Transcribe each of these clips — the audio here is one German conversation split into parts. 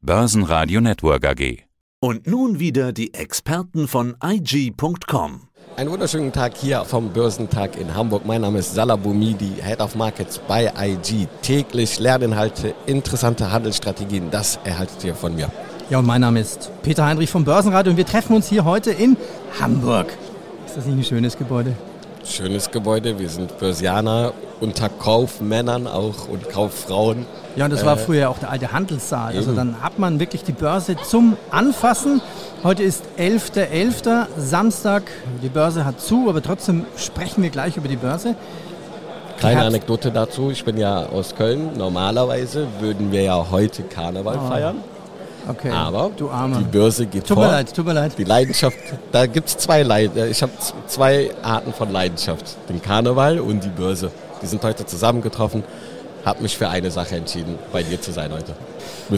Börsenradio Network AG. Und nun wieder die Experten von IG.com. Einen wunderschönen Tag hier vom Börsentag in Hamburg. Mein Name ist Salah Boumidi, Head of Markets bei IG. Täglich Lerninhalte, interessante Handelsstrategien, das erhaltet ihr von mir. Ja, und mein Name ist Peter Heinrich vom Börsenradio und wir treffen uns hier heute in Hamburg. Ist das nicht ein schönes Gebäude? Schönes Gebäude, wir sind Börsianer, unter Kaufmännern auch und Kauffrauen. Ja, und das war äh, früher auch der alte Handelssaal. Also eben. Also dann hat man wirklich die Börse zum Anfassen. Heute ist 11.11., .11., Samstag. Die Börse hat zu, aber trotzdem sprechen wir gleich über die Börse. Kleine Anekdote dazu, ich bin ja aus Köln. Normalerweise würden wir ja heute Karneval oh. feiern. Okay. Aber die Börse geht tut vor. Mir leid, tut mir leid. Die Leidenschaft, da gibt es zwei Leid äh, Ich habe zwei Arten von Leidenschaft. Den Karneval und die Börse. Die sind heute zusammengetroffen habe mich für eine Sache entschieden, bei dir zu sein heute.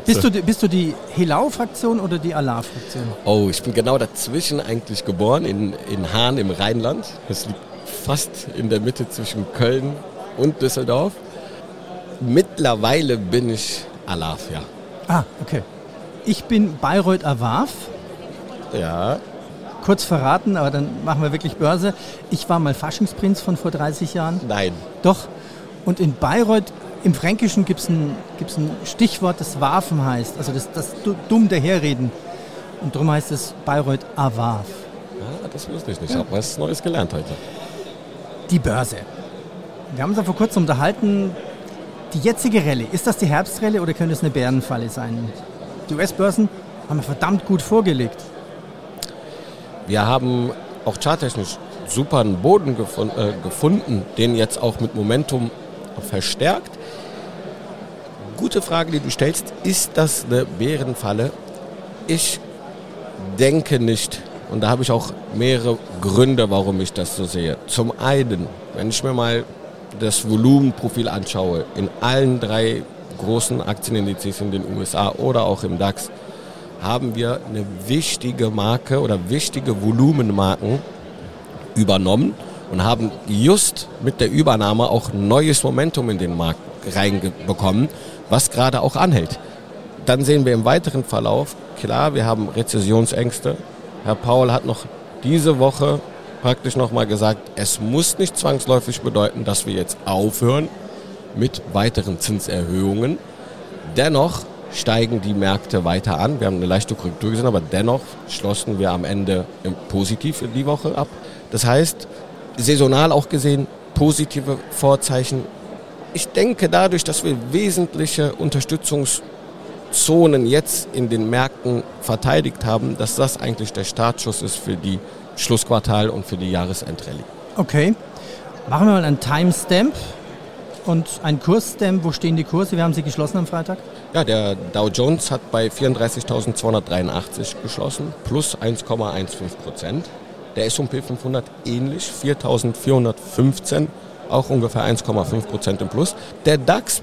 bist du, bist du die Helau-Fraktion oder die Allah-Fraktion? Oh, ich bin genau dazwischen eigentlich geboren, in, in Hahn im Rheinland. Das liegt fast in der Mitte zwischen Köln und Düsseldorf. Mittlerweile bin ich Alaf, ja. Ah, okay. Ich bin Bayreuth Awaf. Ja. Kurz verraten, aber dann machen wir wirklich Börse. Ich war mal Faschingsprinz von vor 30 Jahren. Nein. Doch. Und in Bayreuth im Fränkischen gibt es ein, gibt's ein Stichwort, das Waffen heißt, also das, das dumm daherreden. Und darum heißt es Bayreuth Awaf. Ja, das wusste ich nicht. Ich habe was Neues gelernt heute. Die Börse. Wir haben uns ja vor kurzem unterhalten, die jetzige Rallye, ist das die Herbstrallye oder könnte es eine Bärenfalle sein? Die US-Börsen haben verdammt gut vorgelegt. Wir haben auch charttechnisch super einen Boden gefund, äh, gefunden, den jetzt auch mit Momentum verstärkt gute Frage, die du stellst. Ist das eine Bärenfalle? Ich denke nicht. Und da habe ich auch mehrere Gründe, warum ich das so sehe. Zum einen, wenn ich mir mal das Volumenprofil anschaue, in allen drei großen Aktienindizes in den USA oder auch im DAX, haben wir eine wichtige Marke oder wichtige Volumenmarken übernommen und haben just mit der Übernahme auch neues Momentum in den Markt reinbekommen was gerade auch anhält. Dann sehen wir im weiteren Verlauf, klar, wir haben Rezessionsängste. Herr Paul hat noch diese Woche praktisch nochmal gesagt, es muss nicht zwangsläufig bedeuten, dass wir jetzt aufhören mit weiteren Zinserhöhungen. Dennoch steigen die Märkte weiter an. Wir haben eine leichte Korrektur gesehen, aber dennoch schlossen wir am Ende positiv in die Woche ab. Das heißt, saisonal auch gesehen, positive Vorzeichen ich denke dadurch, dass wir wesentliche Unterstützungszonen jetzt in den Märkten verteidigt haben, dass das eigentlich der Startschuss ist für die Schlussquartal und für die Jahresendrallye. Okay. Machen wir mal einen Timestamp und einen Kursstamp. Wo stehen die Kurse? Wir haben sie geschlossen am Freitag. Ja, der Dow Jones hat bei 34.283 geschlossen, plus 1,15 Prozent. Der S&P 500 ähnlich, 4.415 auch ungefähr 1,5 Prozent im Plus. Der DAX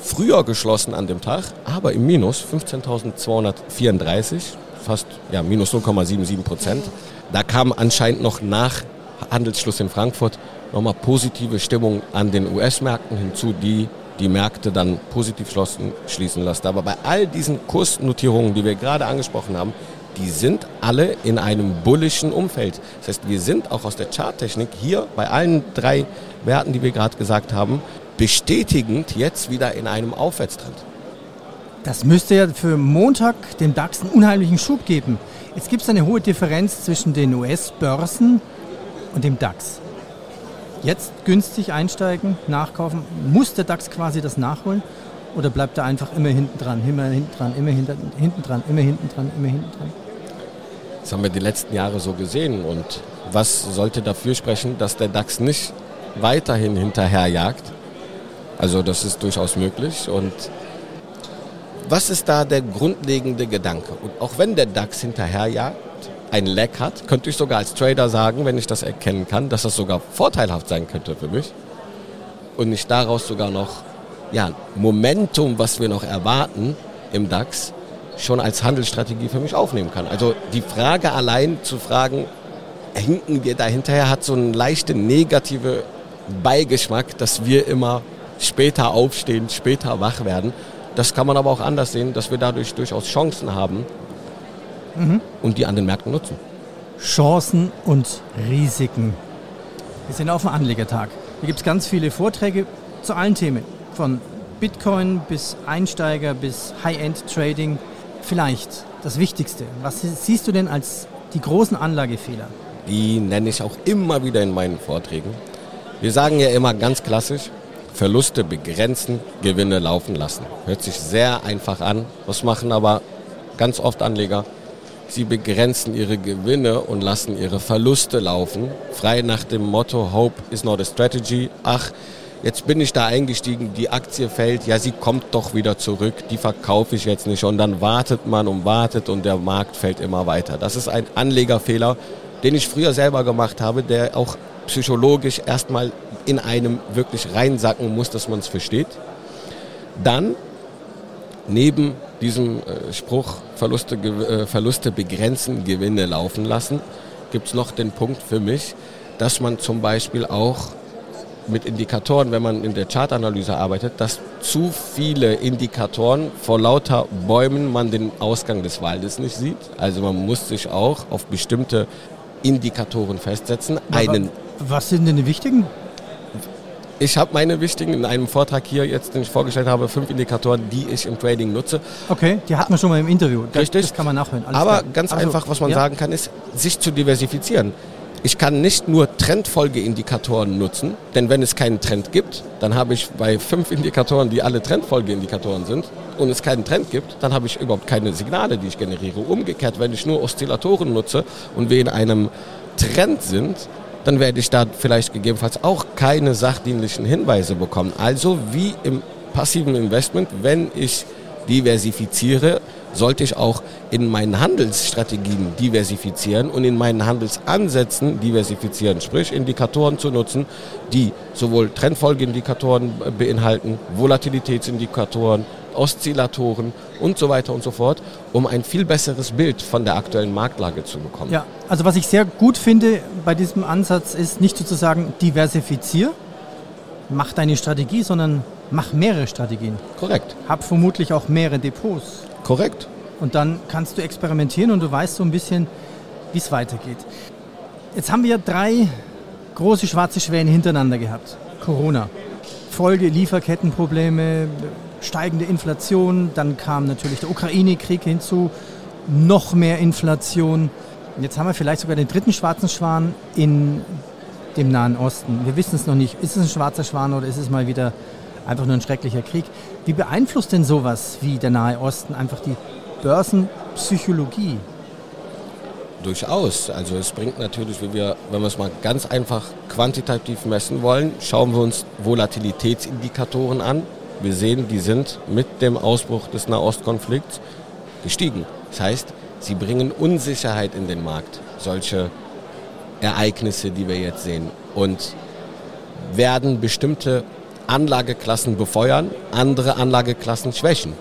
früher geschlossen an dem Tag, aber im Minus 15.234, fast ja, minus 0,77 Prozent. Da kam anscheinend noch nach Handelsschluss in Frankfurt nochmal positive Stimmung an den US-Märkten hinzu, die die Märkte dann positiv schlossen, schließen lassen. Aber bei all diesen Kursnotierungen, die wir gerade angesprochen haben, die sind alle in einem bullischen Umfeld. Das heißt, wir sind auch aus der Charttechnik hier bei allen drei Werten, die wir gerade gesagt haben, bestätigend jetzt wieder in einem Aufwärtstrend. Das müsste ja für Montag dem DAX einen unheimlichen Schub geben. Jetzt gibt es eine hohe Differenz zwischen den US-Börsen und dem DAX. Jetzt günstig einsteigen, nachkaufen. Muss der DAX quasi das nachholen? Oder bleibt er einfach immer hinten dran, immer hinten dran, immer hinten dran, immer hinten dran, immer hinten dran? Das haben wir die letzten Jahre so gesehen. Und was sollte dafür sprechen, dass der DAX nicht weiterhin hinterherjagt? Also das ist durchaus möglich. Und was ist da der grundlegende Gedanke? Und auch wenn der DAX hinterherjagt, ein Leck hat, könnte ich sogar als Trader sagen, wenn ich das erkennen kann, dass das sogar vorteilhaft sein könnte für mich. Und ich daraus sogar noch ja, Momentum, was wir noch erwarten im DAX, schon als Handelsstrategie für mich aufnehmen kann. Also die Frage allein zu fragen, hinken wir da hinterher, hat so einen leichten negative Beigeschmack, dass wir immer später aufstehen, später wach werden. das kann man aber auch anders sehen, dass wir dadurch durchaus Chancen haben und die an den Märkten nutzen. Chancen und Risiken. Wir sind auf dem Anlegertag. Hier gibt es ganz viele Vorträge zu allen Themen. Von Bitcoin bis Einsteiger bis High-End-Trading. Vielleicht das Wichtigste. Was siehst du denn als die großen Anlagefehler? Die nenne ich auch immer wieder in meinen Vorträgen. Wir sagen ja immer ganz klassisch, Verluste begrenzen, Gewinne laufen lassen. Hört sich sehr einfach an. Was machen aber ganz oft Anleger? Sie begrenzen ihre Gewinne und lassen ihre Verluste laufen. Frei nach dem Motto, Hope is not a strategy. Ach, jetzt bin ich da eingestiegen, die Aktie fällt, ja, sie kommt doch wieder zurück, die verkaufe ich jetzt nicht. Und dann wartet man und wartet und der Markt fällt immer weiter. Das ist ein Anlegerfehler, den ich früher selber gemacht habe, der auch psychologisch erstmal in einem wirklich reinsacken muss, dass man es versteht. Dann neben diesem äh, Spruch Verluste, äh, Verluste begrenzen, Gewinne laufen lassen, gibt es noch den Punkt für mich, dass man zum Beispiel auch mit Indikatoren, wenn man in der Chartanalyse arbeitet, dass zu viele Indikatoren vor lauter Bäumen man den Ausgang des Waldes nicht sieht. Also man muss sich auch auf bestimmte Indikatoren festsetzen. Einen was sind denn die wichtigen? Ich habe meine wichtigen in einem Vortrag hier jetzt, den ich vorgestellt habe, fünf Indikatoren, die ich im Trading nutze. Okay, die hatten wir schon mal im Interview. Das, Richtig. Das kann man nachhören. Alles Aber klar. ganz also, einfach, was man ja. sagen kann, ist, sich zu diversifizieren. Ich kann nicht nur Trendfolgeindikatoren nutzen, denn wenn es keinen Trend gibt, dann habe ich bei fünf Indikatoren, die alle Trendfolgeindikatoren sind, und es keinen Trend gibt, dann habe ich überhaupt keine Signale, die ich generiere. Umgekehrt, wenn ich nur Oszillatoren nutze und wir in einem Trend sind, dann werde ich da vielleicht gegebenenfalls auch keine sachdienlichen Hinweise bekommen. Also wie im passiven Investment, wenn ich diversifiziere, sollte ich auch in meinen Handelsstrategien diversifizieren und in meinen Handelsansätzen diversifizieren, sprich Indikatoren zu nutzen, die sowohl Trendfolgeindikatoren beinhalten, Volatilitätsindikatoren, Oszillatoren und so weiter und so fort, um ein viel besseres Bild von der aktuellen Marktlage zu bekommen. Ja, also was ich sehr gut finde bei diesem Ansatz ist nicht sozusagen diversifizier, mach deine Strategie, sondern mach mehrere Strategien. Korrekt. Hab vermutlich auch mehrere Depots. Korrekt. Und dann kannst du experimentieren und du weißt so ein bisschen, wie es weitergeht. Jetzt haben wir drei große schwarze Schwäne hintereinander gehabt. Corona. Folge Lieferkettenprobleme, steigende Inflation, dann kam natürlich der Ukraine-Krieg hinzu, noch mehr Inflation. Jetzt haben wir vielleicht sogar den dritten schwarzen Schwan in dem Nahen Osten. Wir wissen es noch nicht. Ist es ein schwarzer Schwan oder ist es mal wieder einfach nur ein schrecklicher Krieg? Wie beeinflusst denn sowas wie der Nahe Osten einfach die Börsenpsychologie? Durchaus. Also es bringt natürlich, wenn wir, wenn wir es mal ganz einfach quantitativ messen wollen, schauen wir uns Volatilitätsindikatoren an. Wir sehen, die sind mit dem Ausbruch des Nahostkonflikts gestiegen. Das heißt, sie bringen Unsicherheit in den Markt, solche Ereignisse, die wir jetzt sehen. Und werden bestimmte Anlageklassen befeuern, andere Anlageklassen schwächen.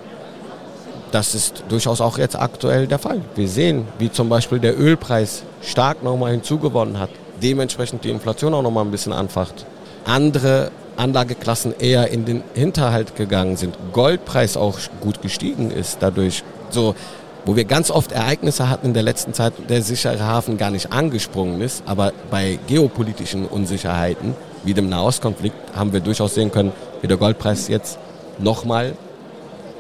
Das ist durchaus auch jetzt aktuell der Fall. Wir sehen, wie zum Beispiel der Ölpreis stark nochmal hinzugewonnen hat, dementsprechend die Inflation auch nochmal ein bisschen anfacht. Andere Anlageklassen eher in den Hinterhalt gegangen sind. Goldpreis auch gut gestiegen ist dadurch. So, wo wir ganz oft Ereignisse hatten in der letzten Zeit, der sichere Hafen gar nicht angesprungen ist, aber bei geopolitischen Unsicherheiten wie dem Nahostkonflikt haben wir durchaus sehen können, wie der Goldpreis jetzt nochmal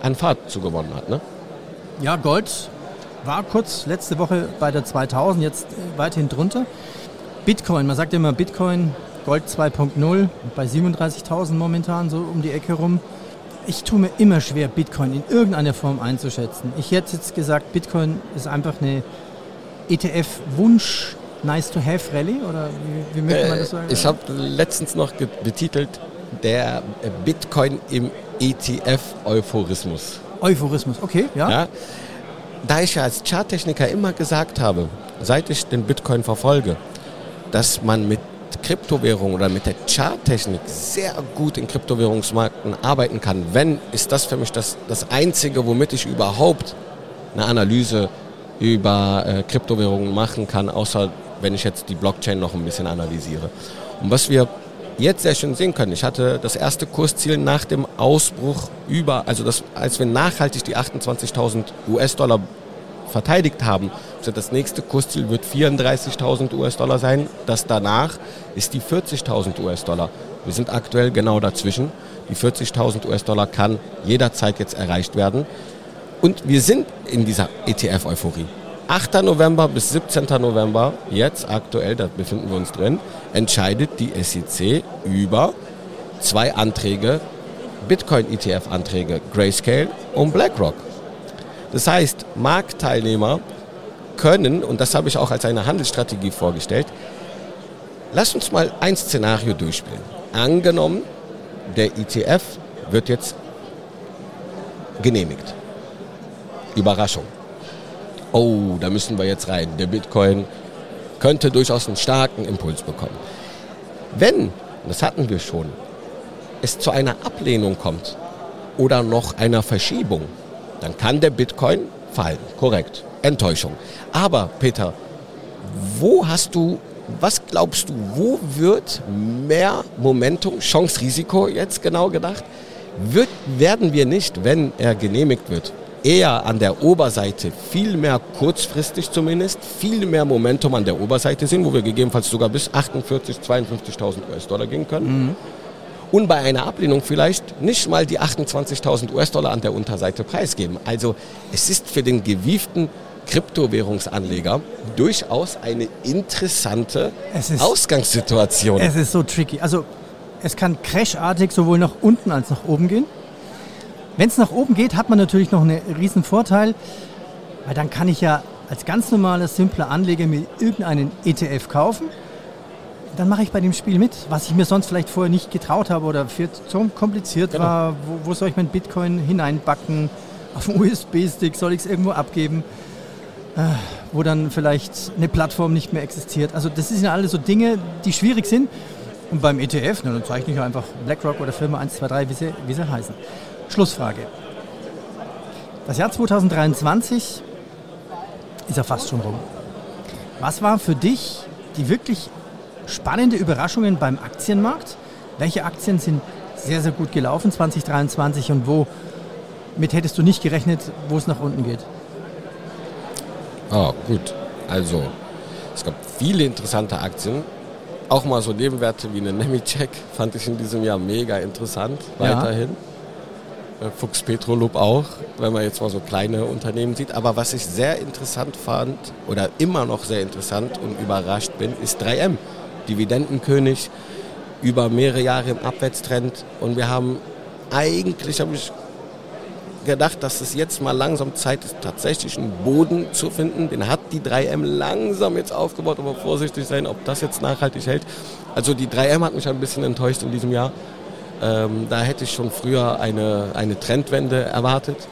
an Fahrt zugewonnen hat. Ne? Ja, Gold war kurz letzte Woche bei der 2000, jetzt weiterhin drunter. Bitcoin, man sagt immer Bitcoin Gold 2.0 bei 37.000 momentan so um die Ecke rum. Ich tue mir immer schwer, Bitcoin in irgendeiner Form einzuschätzen. Ich hätte jetzt gesagt, Bitcoin ist einfach eine ETF-Wunsch, nice to have Rallye oder wie, wie möchte man das sagen? Äh, ich habe letztens noch betitelt, der Bitcoin im ETF-Euphorismus. Euphorismus, okay, ja. ja. Da ich ja als Charttechniker immer gesagt habe, seit ich den Bitcoin verfolge, dass man mit Kryptowährung oder mit der Charttechnik sehr gut in Kryptowährungsmarkten arbeiten kann, wenn, ist das für mich das, das Einzige, womit ich überhaupt eine Analyse über äh, Kryptowährungen machen kann, außer wenn ich jetzt die Blockchain noch ein bisschen analysiere. Und was wir jetzt sehr schön sehen können. Ich hatte das erste Kursziel nach dem Ausbruch über, also das, als wir nachhaltig die 28.000 US-Dollar verteidigt haben, also das nächste Kursziel wird 34.000 US-Dollar sein. Das danach ist die 40.000 US-Dollar. Wir sind aktuell genau dazwischen. Die 40.000 US-Dollar kann jederzeit jetzt erreicht werden. Und wir sind in dieser ETF-Euphorie. 8. November bis 17. November, jetzt aktuell, da befinden wir uns drin, entscheidet die SEC über zwei Anträge, Bitcoin-ETF-Anträge, Grayscale und BlackRock. Das heißt, Marktteilnehmer können, und das habe ich auch als eine Handelsstrategie vorgestellt, lass uns mal ein Szenario durchspielen. Angenommen, der ETF wird jetzt genehmigt. Überraschung. Oh, da müssen wir jetzt rein. Der Bitcoin könnte durchaus einen starken Impuls bekommen. Wenn, das hatten wir schon, es zu einer Ablehnung kommt oder noch einer Verschiebung, dann kann der Bitcoin fallen. Korrekt. Enttäuschung. Aber Peter, wo hast du, was glaubst du, wo wird mehr Momentum, Chance, Risiko jetzt genau gedacht, wird, werden wir nicht, wenn er genehmigt wird, eher an der Oberseite viel mehr kurzfristig zumindest, viel mehr Momentum an der Oberseite sehen, wo wir gegebenenfalls sogar bis 48, 52.000 US-Dollar gehen können. Mhm. Und bei einer Ablehnung vielleicht nicht mal die 28.000 US-Dollar an der Unterseite preisgeben. Also es ist für den gewieften Kryptowährungsanleger durchaus eine interessante ist, Ausgangssituation. Es ist so tricky. Also es kann crashartig sowohl nach unten als nach oben gehen. Wenn es nach oben geht, hat man natürlich noch einen riesen Vorteil, weil dann kann ich ja als ganz normaler, simpler Anleger mir irgendeinen ETF kaufen. Dann mache ich bei dem Spiel mit, was ich mir sonst vielleicht vorher nicht getraut habe oder für so kompliziert genau. war. Wo, wo, soll ich mein Bitcoin hineinbacken? Auf dem USB-Stick soll ich es irgendwo abgeben? Äh, wo dann vielleicht eine Plattform nicht mehr existiert. Also das sind ja alles so Dinge, die schwierig sind. Und beim ETF, na, dann zeichne ich einfach BlackRock oder Firma 123, wie sie, wie sie heißen. Schlussfrage. Das Jahr 2023 ist ja fast schon rum. Was waren für dich die wirklich spannende Überraschungen beim Aktienmarkt? Welche Aktien sind sehr, sehr gut gelaufen 2023 und wo mit hättest du nicht gerechnet, wo es nach unten geht? Ah, gut. Also, es gab viele interessante Aktien. Auch mal so Nebenwerte wie eine Nemitschek fand ich in diesem Jahr mega interessant, weiterhin. Ja. Äh, Fuchs Petrolub auch, wenn man jetzt mal so kleine Unternehmen sieht. Aber was ich sehr interessant fand oder immer noch sehr interessant und überrascht bin, ist 3M. Dividendenkönig über mehrere Jahre im Abwärtstrend. Und wir haben eigentlich, habe ich gedacht, dass es jetzt mal langsam Zeit ist, tatsächlich einen Boden zu finden. Den hat die 3M langsam jetzt aufgebaut, aber vorsichtig sein, ob das jetzt nachhaltig hält. Also die 3M hat mich ein bisschen enttäuscht in diesem Jahr. Ähm, da hätte ich schon früher eine, eine Trendwende erwartet.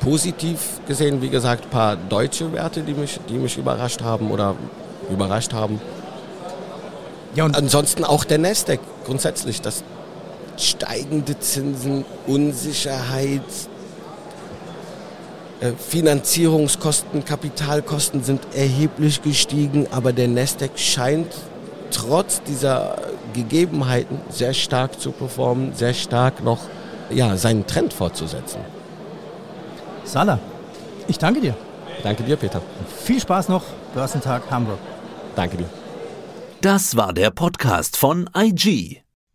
Positiv gesehen, wie gesagt, ein paar deutsche Werte, die mich, die mich überrascht haben oder überrascht haben. Ja, und Ansonsten auch der Nasdaq grundsätzlich, das steigende Zinsen, Unsicherheit, äh, Finanzierungskosten, Kapitalkosten sind erheblich gestiegen, aber der Nasdaq scheint trotz dieser Gegebenheiten sehr stark zu performen, sehr stark noch ja, seinen Trend fortzusetzen. Salah, ich danke dir. Danke dir, Peter. Viel Spaß noch, Börsentag Hamburg. Danke dir. Das war der Podcast von IG.